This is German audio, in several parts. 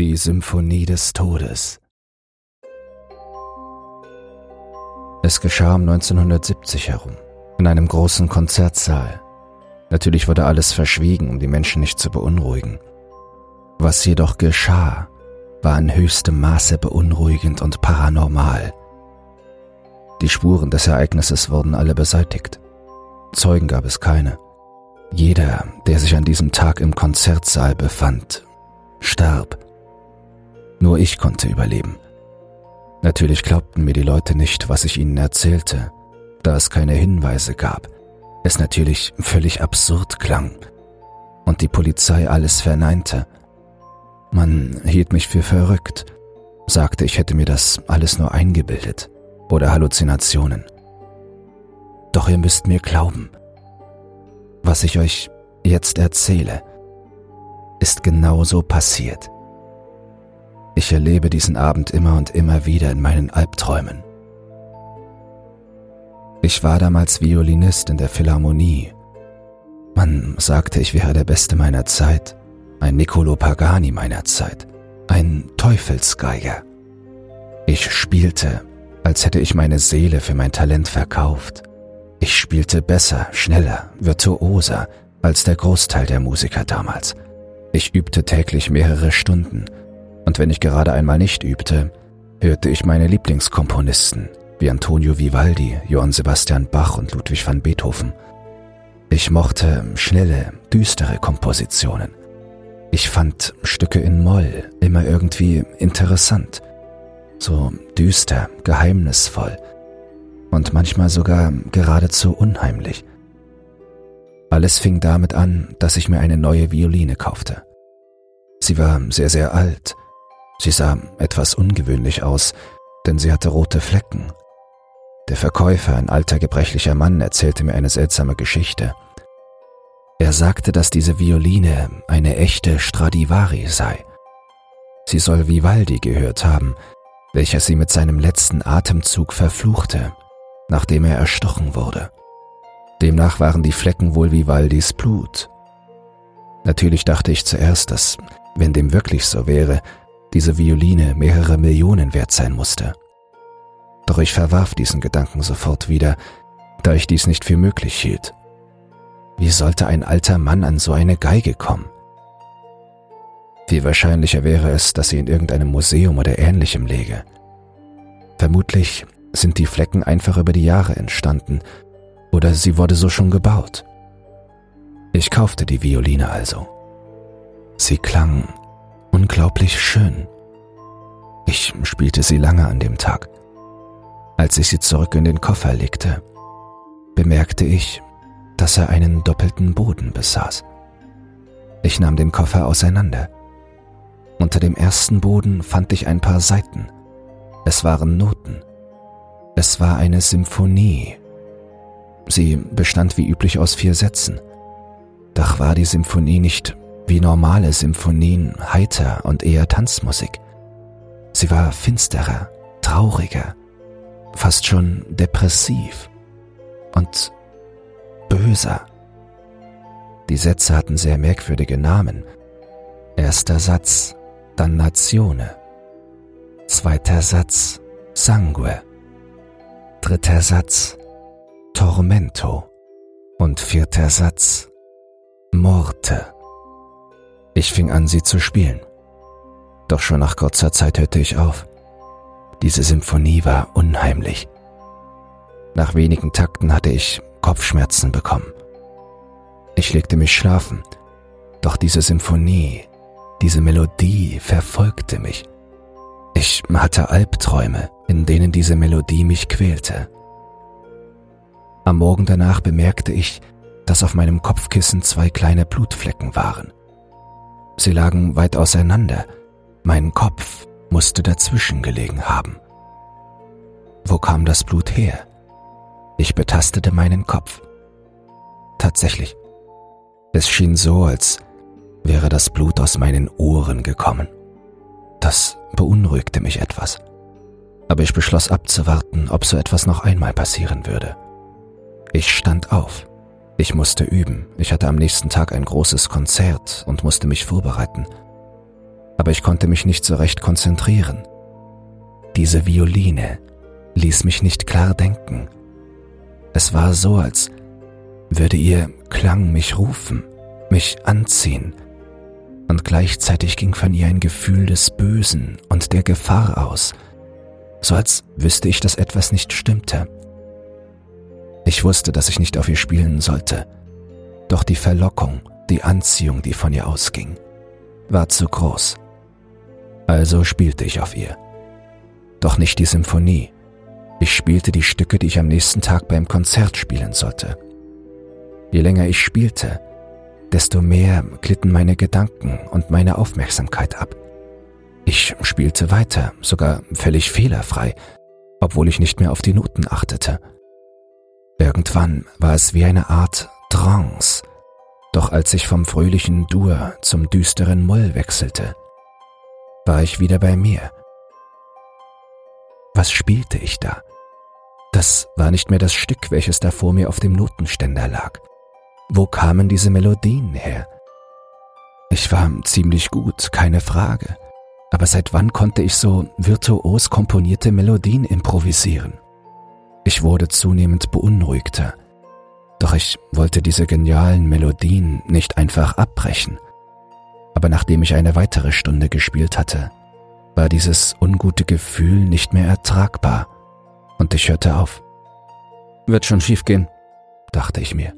Die Symphonie des Todes. Es geschah um 1970 herum, in einem großen Konzertsaal. Natürlich wurde alles verschwiegen, um die Menschen nicht zu beunruhigen. Was jedoch geschah, war in höchstem Maße beunruhigend und paranormal. Die Spuren des Ereignisses wurden alle beseitigt. Zeugen gab es keine. Jeder, der sich an diesem Tag im Konzertsaal befand, starb. Nur ich konnte überleben. Natürlich glaubten mir die Leute nicht, was ich ihnen erzählte, da es keine Hinweise gab, es natürlich völlig absurd klang und die Polizei alles verneinte. Man hielt mich für verrückt, sagte, ich hätte mir das alles nur eingebildet oder Halluzinationen. Doch ihr müsst mir glauben, was ich euch jetzt erzähle, ist genauso passiert. Ich erlebe diesen Abend immer und immer wieder in meinen Albträumen. Ich war damals Violinist in der Philharmonie. Man sagte, ich wäre der Beste meiner Zeit, ein Niccolo Pagani meiner Zeit, ein Teufelsgeiger. Ich spielte, als hätte ich meine Seele für mein Talent verkauft. Ich spielte besser, schneller, virtuoser als der Großteil der Musiker damals. Ich übte täglich mehrere Stunden, und wenn ich gerade einmal nicht übte, hörte ich meine Lieblingskomponisten wie Antonio Vivaldi, Johann Sebastian Bach und Ludwig van Beethoven. Ich mochte schnelle, düstere Kompositionen. Ich fand Stücke in Moll immer irgendwie interessant, so düster, geheimnisvoll und manchmal sogar geradezu unheimlich. Alles fing damit an, dass ich mir eine neue Violine kaufte. Sie war sehr, sehr alt. Sie sah etwas ungewöhnlich aus, denn sie hatte rote Flecken. Der Verkäufer, ein alter gebrechlicher Mann, erzählte mir eine seltsame Geschichte. Er sagte, dass diese Violine eine echte Stradivari sei. Sie soll Vivaldi gehört haben, welcher sie mit seinem letzten Atemzug verfluchte, nachdem er erstochen wurde. Demnach waren die Flecken wohl Vivaldis Blut. Natürlich dachte ich zuerst, dass, wenn dem wirklich so wäre, diese Violine mehrere Millionen wert sein musste. Doch ich verwarf diesen Gedanken sofort wieder, da ich dies nicht für möglich hielt. Wie sollte ein alter Mann an so eine Geige kommen? Viel wahrscheinlicher wäre es, dass sie in irgendeinem Museum oder ähnlichem läge. Vermutlich sind die Flecken einfach über die Jahre entstanden oder sie wurde so schon gebaut. Ich kaufte die Violine also. Sie klang unglaublich schön. Ich spielte sie lange an dem Tag. Als ich sie zurück in den Koffer legte, bemerkte ich, dass er einen doppelten Boden besaß. Ich nahm den Koffer auseinander. Unter dem ersten Boden fand ich ein paar Seiten. Es waren Noten. Es war eine Symphonie. Sie bestand wie üblich aus vier Sätzen. Doch war die Symphonie nicht wie normale Symphonien heiter und eher Tanzmusik. Sie war finsterer, trauriger, fast schon depressiv und böser. Die Sätze hatten sehr merkwürdige Namen. Erster Satz, Dannatione. Zweiter Satz, Sangue. Dritter Satz Tormento und vierter Satz Morte. Ich fing an, sie zu spielen. Doch schon nach kurzer Zeit hörte ich auf. Diese Symphonie war unheimlich. Nach wenigen Takten hatte ich Kopfschmerzen bekommen. Ich legte mich schlafen, doch diese Symphonie, diese Melodie verfolgte mich. Ich hatte Albträume, in denen diese Melodie mich quälte. Am Morgen danach bemerkte ich, dass auf meinem Kopfkissen zwei kleine Blutflecken waren. Sie lagen weit auseinander, mein Kopf musste dazwischen gelegen haben. Wo kam das Blut her? Ich betastete meinen Kopf. Tatsächlich, es schien so, als wäre das Blut aus meinen Ohren gekommen. Das beunruhigte mich etwas. Aber ich beschloss abzuwarten, ob so etwas noch einmal passieren würde. Ich stand auf. Ich musste üben. Ich hatte am nächsten Tag ein großes Konzert und musste mich vorbereiten. aber ich konnte mich nicht so recht konzentrieren. Diese Violine ließ mich nicht klar denken. Es war so, als würde ihr Klang mich rufen, mich anziehen, und gleichzeitig ging von ihr ein Gefühl des Bösen und der Gefahr aus, so als wüsste ich, dass etwas nicht stimmte. Ich wusste, dass ich nicht auf ihr spielen sollte, doch die Verlockung, die Anziehung, die von ihr ausging, war zu groß. Also spielte ich auf ihr. Doch nicht die Symphonie. Ich spielte die Stücke, die ich am nächsten Tag beim Konzert spielen sollte. Je länger ich spielte, desto mehr glitten meine Gedanken und meine Aufmerksamkeit ab. Ich spielte weiter, sogar völlig fehlerfrei, obwohl ich nicht mehr auf die Noten achtete. Irgendwann war es wie eine Art Trance, doch als ich vom fröhlichen Dur zum düsteren Moll wechselte, war ich wieder bei mir. Was spielte ich da? Das war nicht mehr das Stück, welches da vor mir auf dem Notenständer lag. Wo kamen diese Melodien her? Ich war ziemlich gut, keine Frage. Aber seit wann konnte ich so virtuos komponierte Melodien improvisieren? Ich wurde zunehmend beunruhigter. Doch ich wollte diese genialen Melodien nicht einfach abbrechen. Aber nachdem ich eine weitere Stunde gespielt hatte, war dieses ungute Gefühl nicht mehr ertragbar und ich hörte auf. Wird schon schiefgehen, dachte ich mir.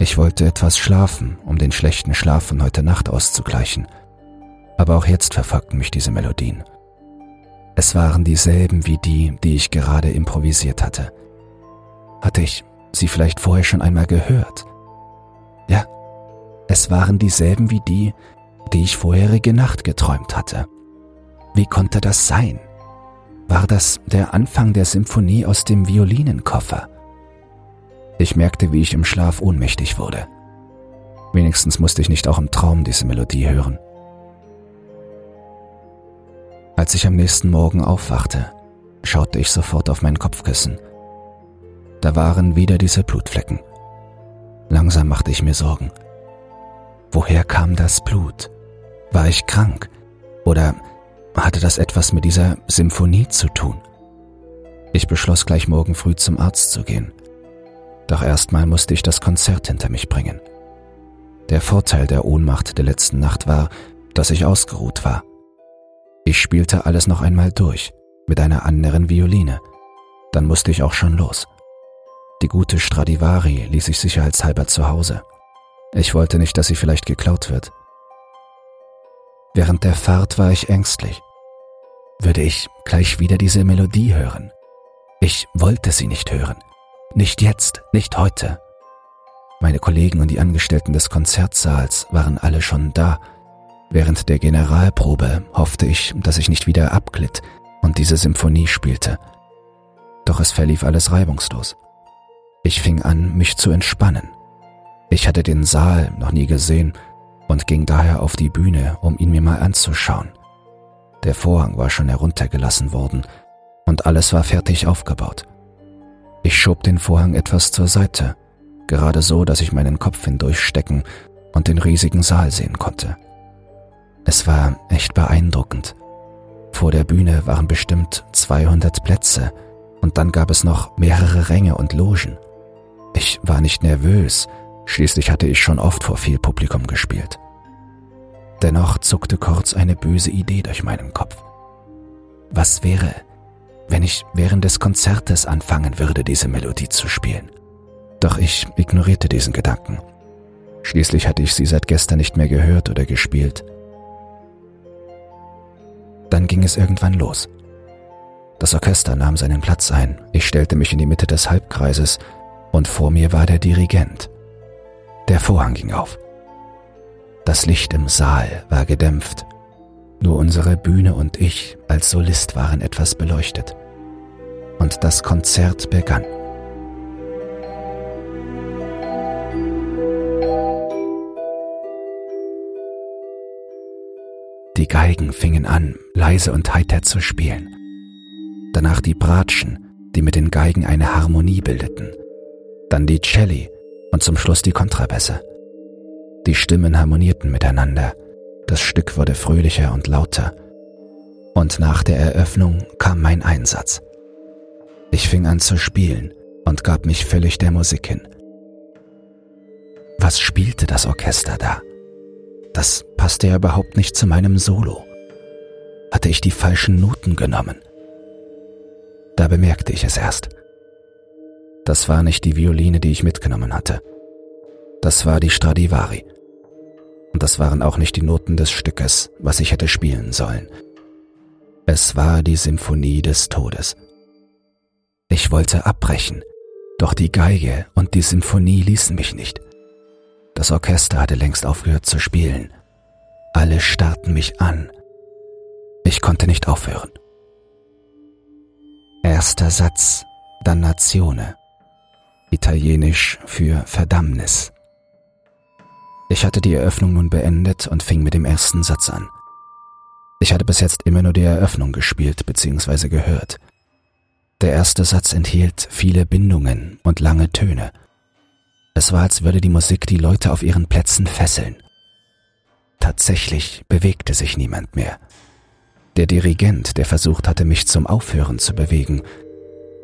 Ich wollte etwas schlafen, um den schlechten Schlaf von heute Nacht auszugleichen. Aber auch jetzt verfolgten mich diese Melodien. Es waren dieselben wie die, die ich gerade improvisiert hatte. Hatte ich sie vielleicht vorher schon einmal gehört? Ja, es waren dieselben wie die, die ich vorherige Nacht geträumt hatte. Wie konnte das sein? War das der Anfang der Symphonie aus dem Violinenkoffer? Ich merkte, wie ich im Schlaf ohnmächtig wurde. Wenigstens musste ich nicht auch im Traum diese Melodie hören. Als ich am nächsten Morgen aufwachte, schaute ich sofort auf mein Kopfkissen. Da waren wieder diese Blutflecken. Langsam machte ich mir Sorgen. Woher kam das Blut? War ich krank? Oder hatte das etwas mit dieser Symphonie zu tun? Ich beschloss gleich morgen früh zum Arzt zu gehen. Doch erstmal musste ich das Konzert hinter mich bringen. Der Vorteil der Ohnmacht der letzten Nacht war, dass ich ausgeruht war. Ich spielte alles noch einmal durch, mit einer anderen Violine. Dann musste ich auch schon los. Die gute Stradivari ließ ich sicherheitshalber zu Hause. Ich wollte nicht, dass sie vielleicht geklaut wird. Während der Fahrt war ich ängstlich. Würde ich gleich wieder diese Melodie hören? Ich wollte sie nicht hören. Nicht jetzt, nicht heute. Meine Kollegen und die Angestellten des Konzertsaals waren alle schon da. Während der Generalprobe hoffte ich, dass ich nicht wieder abglitt und diese Symphonie spielte. Doch es verlief alles reibungslos. Ich fing an, mich zu entspannen. Ich hatte den Saal noch nie gesehen und ging daher auf die Bühne, um ihn mir mal anzuschauen. Der Vorhang war schon heruntergelassen worden und alles war fertig aufgebaut. Ich schob den Vorhang etwas zur Seite, gerade so, dass ich meinen Kopf hindurchstecken und den riesigen Saal sehen konnte. Es war echt beeindruckend. Vor der Bühne waren bestimmt 200 Plätze und dann gab es noch mehrere Ränge und Logen. Ich war nicht nervös, schließlich hatte ich schon oft vor viel Publikum gespielt. Dennoch zuckte kurz eine böse Idee durch meinen Kopf. Was wäre, wenn ich während des Konzertes anfangen würde, diese Melodie zu spielen. Doch ich ignorierte diesen Gedanken. Schließlich hatte ich sie seit gestern nicht mehr gehört oder gespielt. Dann ging es irgendwann los. Das Orchester nahm seinen Platz ein, ich stellte mich in die Mitte des Halbkreises und vor mir war der Dirigent. Der Vorhang ging auf. Das Licht im Saal war gedämpft nur unsere Bühne und ich als Solist waren etwas beleuchtet. Und das Konzert begann. Die Geigen fingen an, leise und heiter zu spielen. Danach die Bratschen, die mit den Geigen eine Harmonie bildeten. Dann die Celli und zum Schluss die Kontrabässe. Die Stimmen harmonierten miteinander Das Stück wurde fröhlicher und lauter. Und nach der Eröffnung kam mein Einsatz. Ich fing an zu spielen und gab mich völlig der Musik hin. Was spielte das Orchester da? Das passte ja überhaupt nicht zu meinem Solo. Hatte ich die falschen Noten genommen? Da bemerkte ich es erst. Das war nicht die Violine, die ich mitgenommen hatte. Das war die Stradivari. Und das waren auch nicht die Noten des Stückes, was ich hätte spielen sollen. Es war die Symphonie des Todes. Ich wollte abbrechen, doch die Geige und die Symphonie ließen mich nicht. Das Orchester hatte längst aufgehört zu spielen. Alle starrten mich an. Ich konnte nicht aufhören. Erster Satz, Dannazione, italienisch für Verdammnis. Ich hatte die Eröffnung nun beendet und fing mit dem ersten Satz an. Ich hatte bis jetzt immer nur die Eröffnung gespielt bzw. gehört. Der erste Satz enthielt viele Bindungen und lange Töne. Es war, als würde die Musik die Leute auf ihren Plätzen fesseln. Tatsächlich bewegte sich niemand mehr. Der Dirigent, der versucht hatte, mich zum Aufhören zu bewegen,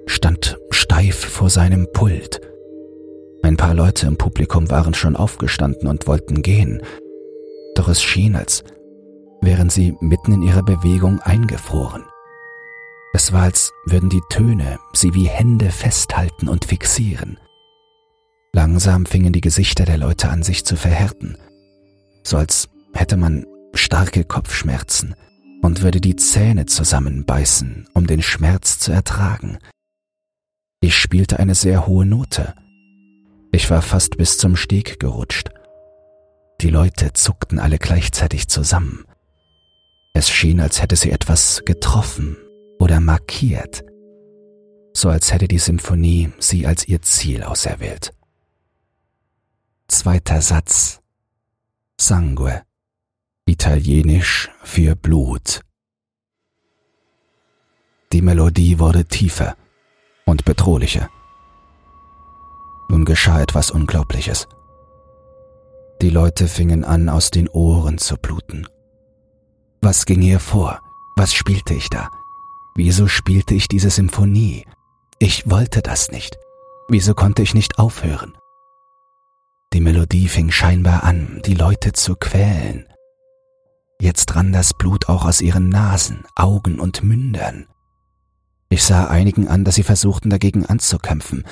stand steif vor seinem Pult. Ein paar Leute im Publikum waren schon aufgestanden und wollten gehen, doch es schien, als wären sie mitten in ihrer Bewegung eingefroren. Es war, als würden die Töne sie wie Hände festhalten und fixieren. Langsam fingen die Gesichter der Leute an sich zu verhärten, so als hätte man starke Kopfschmerzen und würde die Zähne zusammenbeißen, um den Schmerz zu ertragen. Ich spielte eine sehr hohe Note. Ich war fast bis zum Steg gerutscht. Die Leute zuckten alle gleichzeitig zusammen. Es schien, als hätte sie etwas getroffen oder markiert, so als hätte die Symphonie sie als ihr Ziel auserwählt. Zweiter Satz. Sangue. Italienisch für Blut. Die Melodie wurde tiefer und bedrohlicher. Nun geschah etwas Unglaubliches. Die Leute fingen an, aus den Ohren zu bluten. Was ging hier vor? Was spielte ich da? Wieso spielte ich diese Symphonie? Ich wollte das nicht. Wieso konnte ich nicht aufhören? Die Melodie fing scheinbar an, die Leute zu quälen. Jetzt rann das Blut auch aus ihren Nasen, Augen und Mündern. Ich sah einigen an, dass sie versuchten dagegen anzukämpfen,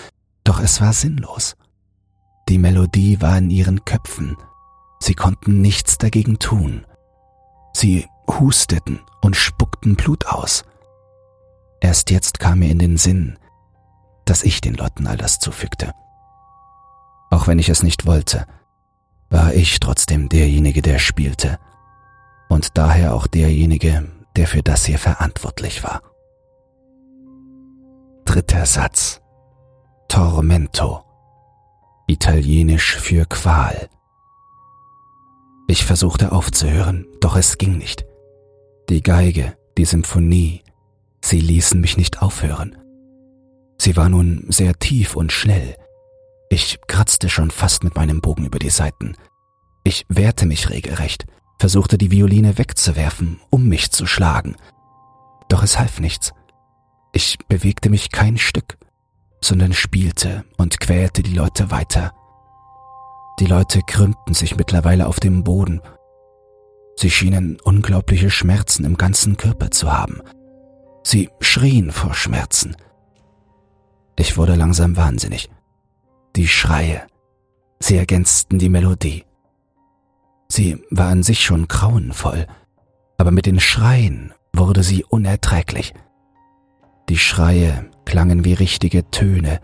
doch es war sinnlos. Die Melodie war in ihren Köpfen, sie konnten nichts dagegen tun. Sie husteten und spuckten Blut aus. Erst jetzt kam mir in den Sinn, dass ich den Leuten all das zufügte. Auch wenn ich es nicht wollte, war ich trotzdem derjenige, der spielte und daher auch derjenige, der für das hier verantwortlich war. Dritter Satz. Tormento. Italienisch für Qual. Ich versuchte aufzuhören, doch es ging nicht. Die Geige, die Symphonie, sie ließen mich nicht aufhören. Sie war nun sehr tief und schnell, ich kratzte schon fast mit meinem Bogen über die Saiten. Ich wehrte mich regelrecht, versuchte die Violine wegzuwerfen, um mich zu schlagen. Doch es half nichts. Ich bewegte mich kein Stück, sondern spielte und quälte die Leute weiter. Die Leute krümmten sich mittlerweile auf dem Boden. Sie schienen unglaubliche Schmerzen im ganzen Körper zu haben. Sie schrien vor Schmerzen. Ich wurde langsam wahnsinnig die Schreie. Sie ergänzten die Melodie. Sie war an sich schon grauenvoll, aber mit den Schreien wurde sie unerträglich. Die Schreie klangen wie richtige Töne,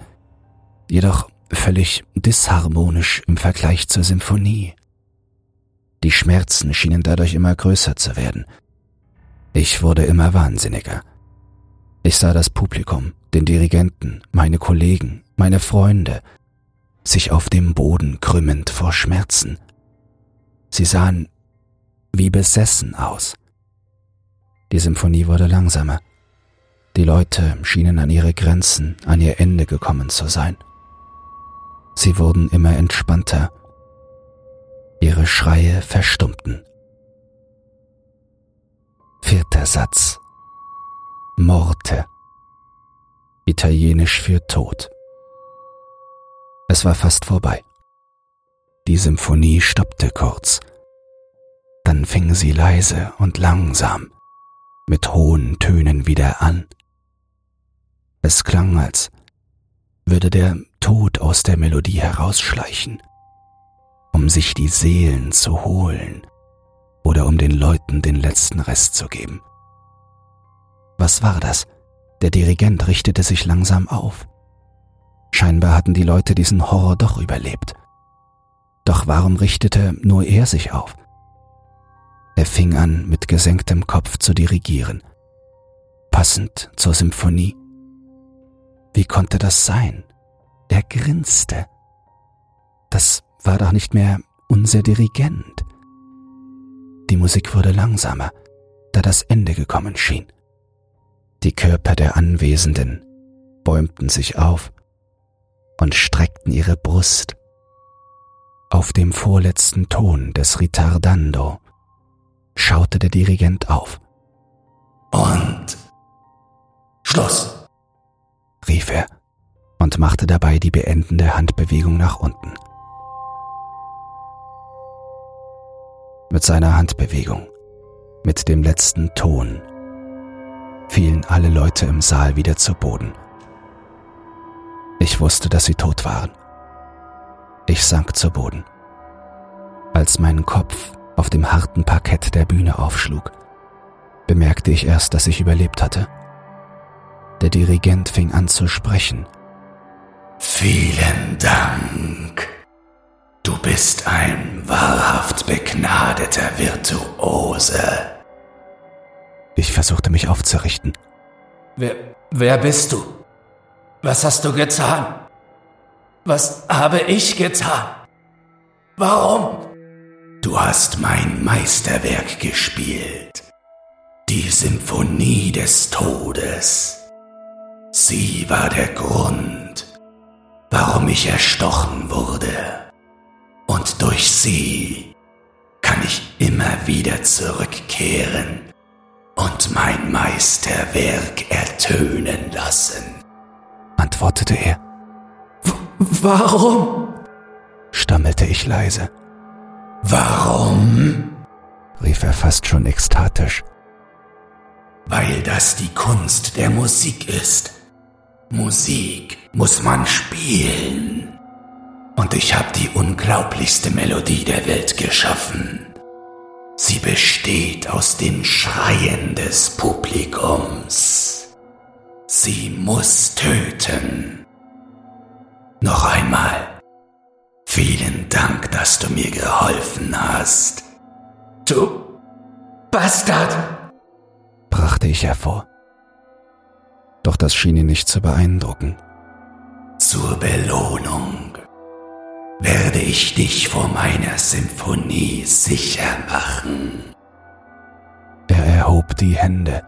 jedoch völlig disharmonisch im Vergleich zur Symphonie. Die Schmerzen schienen dadurch immer größer zu werden. Ich wurde immer wahnsinniger. Ich sah das Publikum, den Dirigenten, meine Kollegen, meine Freunde, sich auf dem Boden krümmend vor Schmerzen. Sie sahen wie besessen aus. Die Symphonie wurde langsamer. Die Leute schienen an ihre Grenzen, an ihr Ende gekommen zu sein. Sie wurden immer entspannter. Ihre Schreie verstummten. dritte Satz. Morte. Italienisch für Tod. Es war fast vorbei. Die Symphonie stoppte kurz. Dann fing sie leise und langsam mit hohen Tönen wieder an. Es klang, als würde der Tod aus der Melodie herausschleichen, um sich die Seelen zu holen oder um den Leuten den letzten Rest zu geben. Was war das? Der Dirigent richtete sich langsam auf. Scheinbar hatten die Leute diesen Horror doch überlebt. Doch warum richtete nur er sich auf? Er fing an, mit gesenktem Kopf zu dirigieren, passend zur Symphonie. Wie konnte das sein? Er grinste. Das war doch nicht mehr unser Dirigent. Die Musik wurde langsamer, da das Ende gekommen schien. Die Körper der Anwesenden bäumten sich auf und streckten ihre Brust. Auf dem vorletzten Ton des Ritardando schaute der Dirigent auf. Und Schluss, rief er und machte dabei die beendende Handbewegung nach unten. Mit seiner Handbewegung, mit dem letzten Ton, fielen alle Leute im Saal wieder zu Boden. Ich wusste, dass sie tot waren. Ich sank zu Boden. Als mein Kopf auf dem harten Parkett der Bühne aufschlug, bemerkte ich erst, dass ich überlebt hatte. Der Dirigent fing an zu sprechen. Vielen Dank. Du bist ein wahrhaft begnadeter Virtuose. Ich versuchte mich aufzurichten. Wer, wer bist du? Was hast du getan? Was habe ich getan? Warum? Du hast mein Meisterwerk gespielt. Die Symphonie des Todes. Sie war der Grund, warum ich erstochen wurde. Und durch sie kann ich immer wieder zurückkehren und mein Meisterwerk ertönen lassen, antwortete er. Warum? stammelte ich leise. Warum? rief er fast schon ekstatisch. Weil das die Kunst der Musik ist. Musik muss man spielen. Und ich habe die unglaublichste Melodie der Welt geschaffen. Sie besteht aus den Schreien des Publikums. Sie muss töten. Noch einmal. Vielen Dank, dass du mir geholfen hast. Du Bastard! brachte ich hervor. Doch das schien ihn nicht zu beeindrucken. Zur Belohnung werde ich dich vor meiner Symphonie sicher machen. Er erhob die Hände,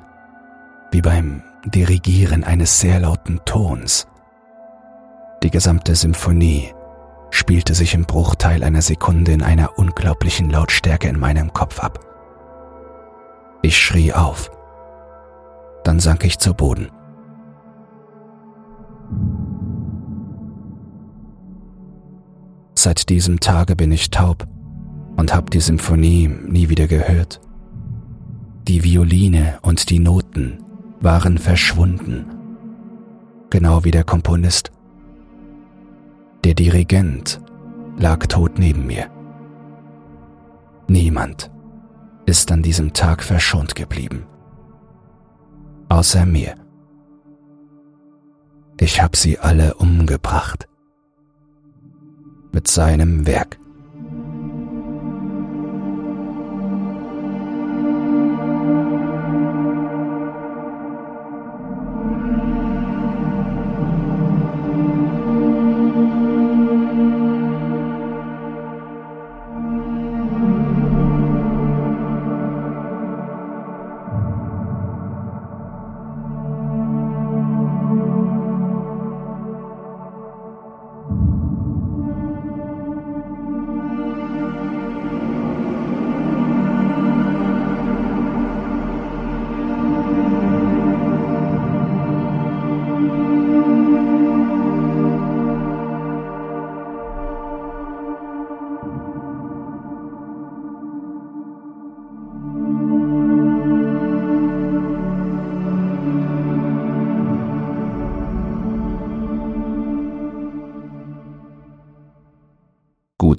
wie beim Dirigieren eines sehr lauten Tons. Die gesamte Symphonie spielte sich im Bruchteil einer Sekunde in einer unglaublichen Lautstärke in meinem Kopf ab. Ich schrie auf. Dann sank ich zu Boden. Seit diesem Tage bin ich taub und habe die Symphonie nie wieder gehört. Die Violine und die Noten waren verschwunden, genau wie der Komponist. Der Dirigent lag tot neben mir. Niemand ist an diesem Tag verschont geblieben, außer mir. Ich habe sie alle umgebracht mit seinem Werk.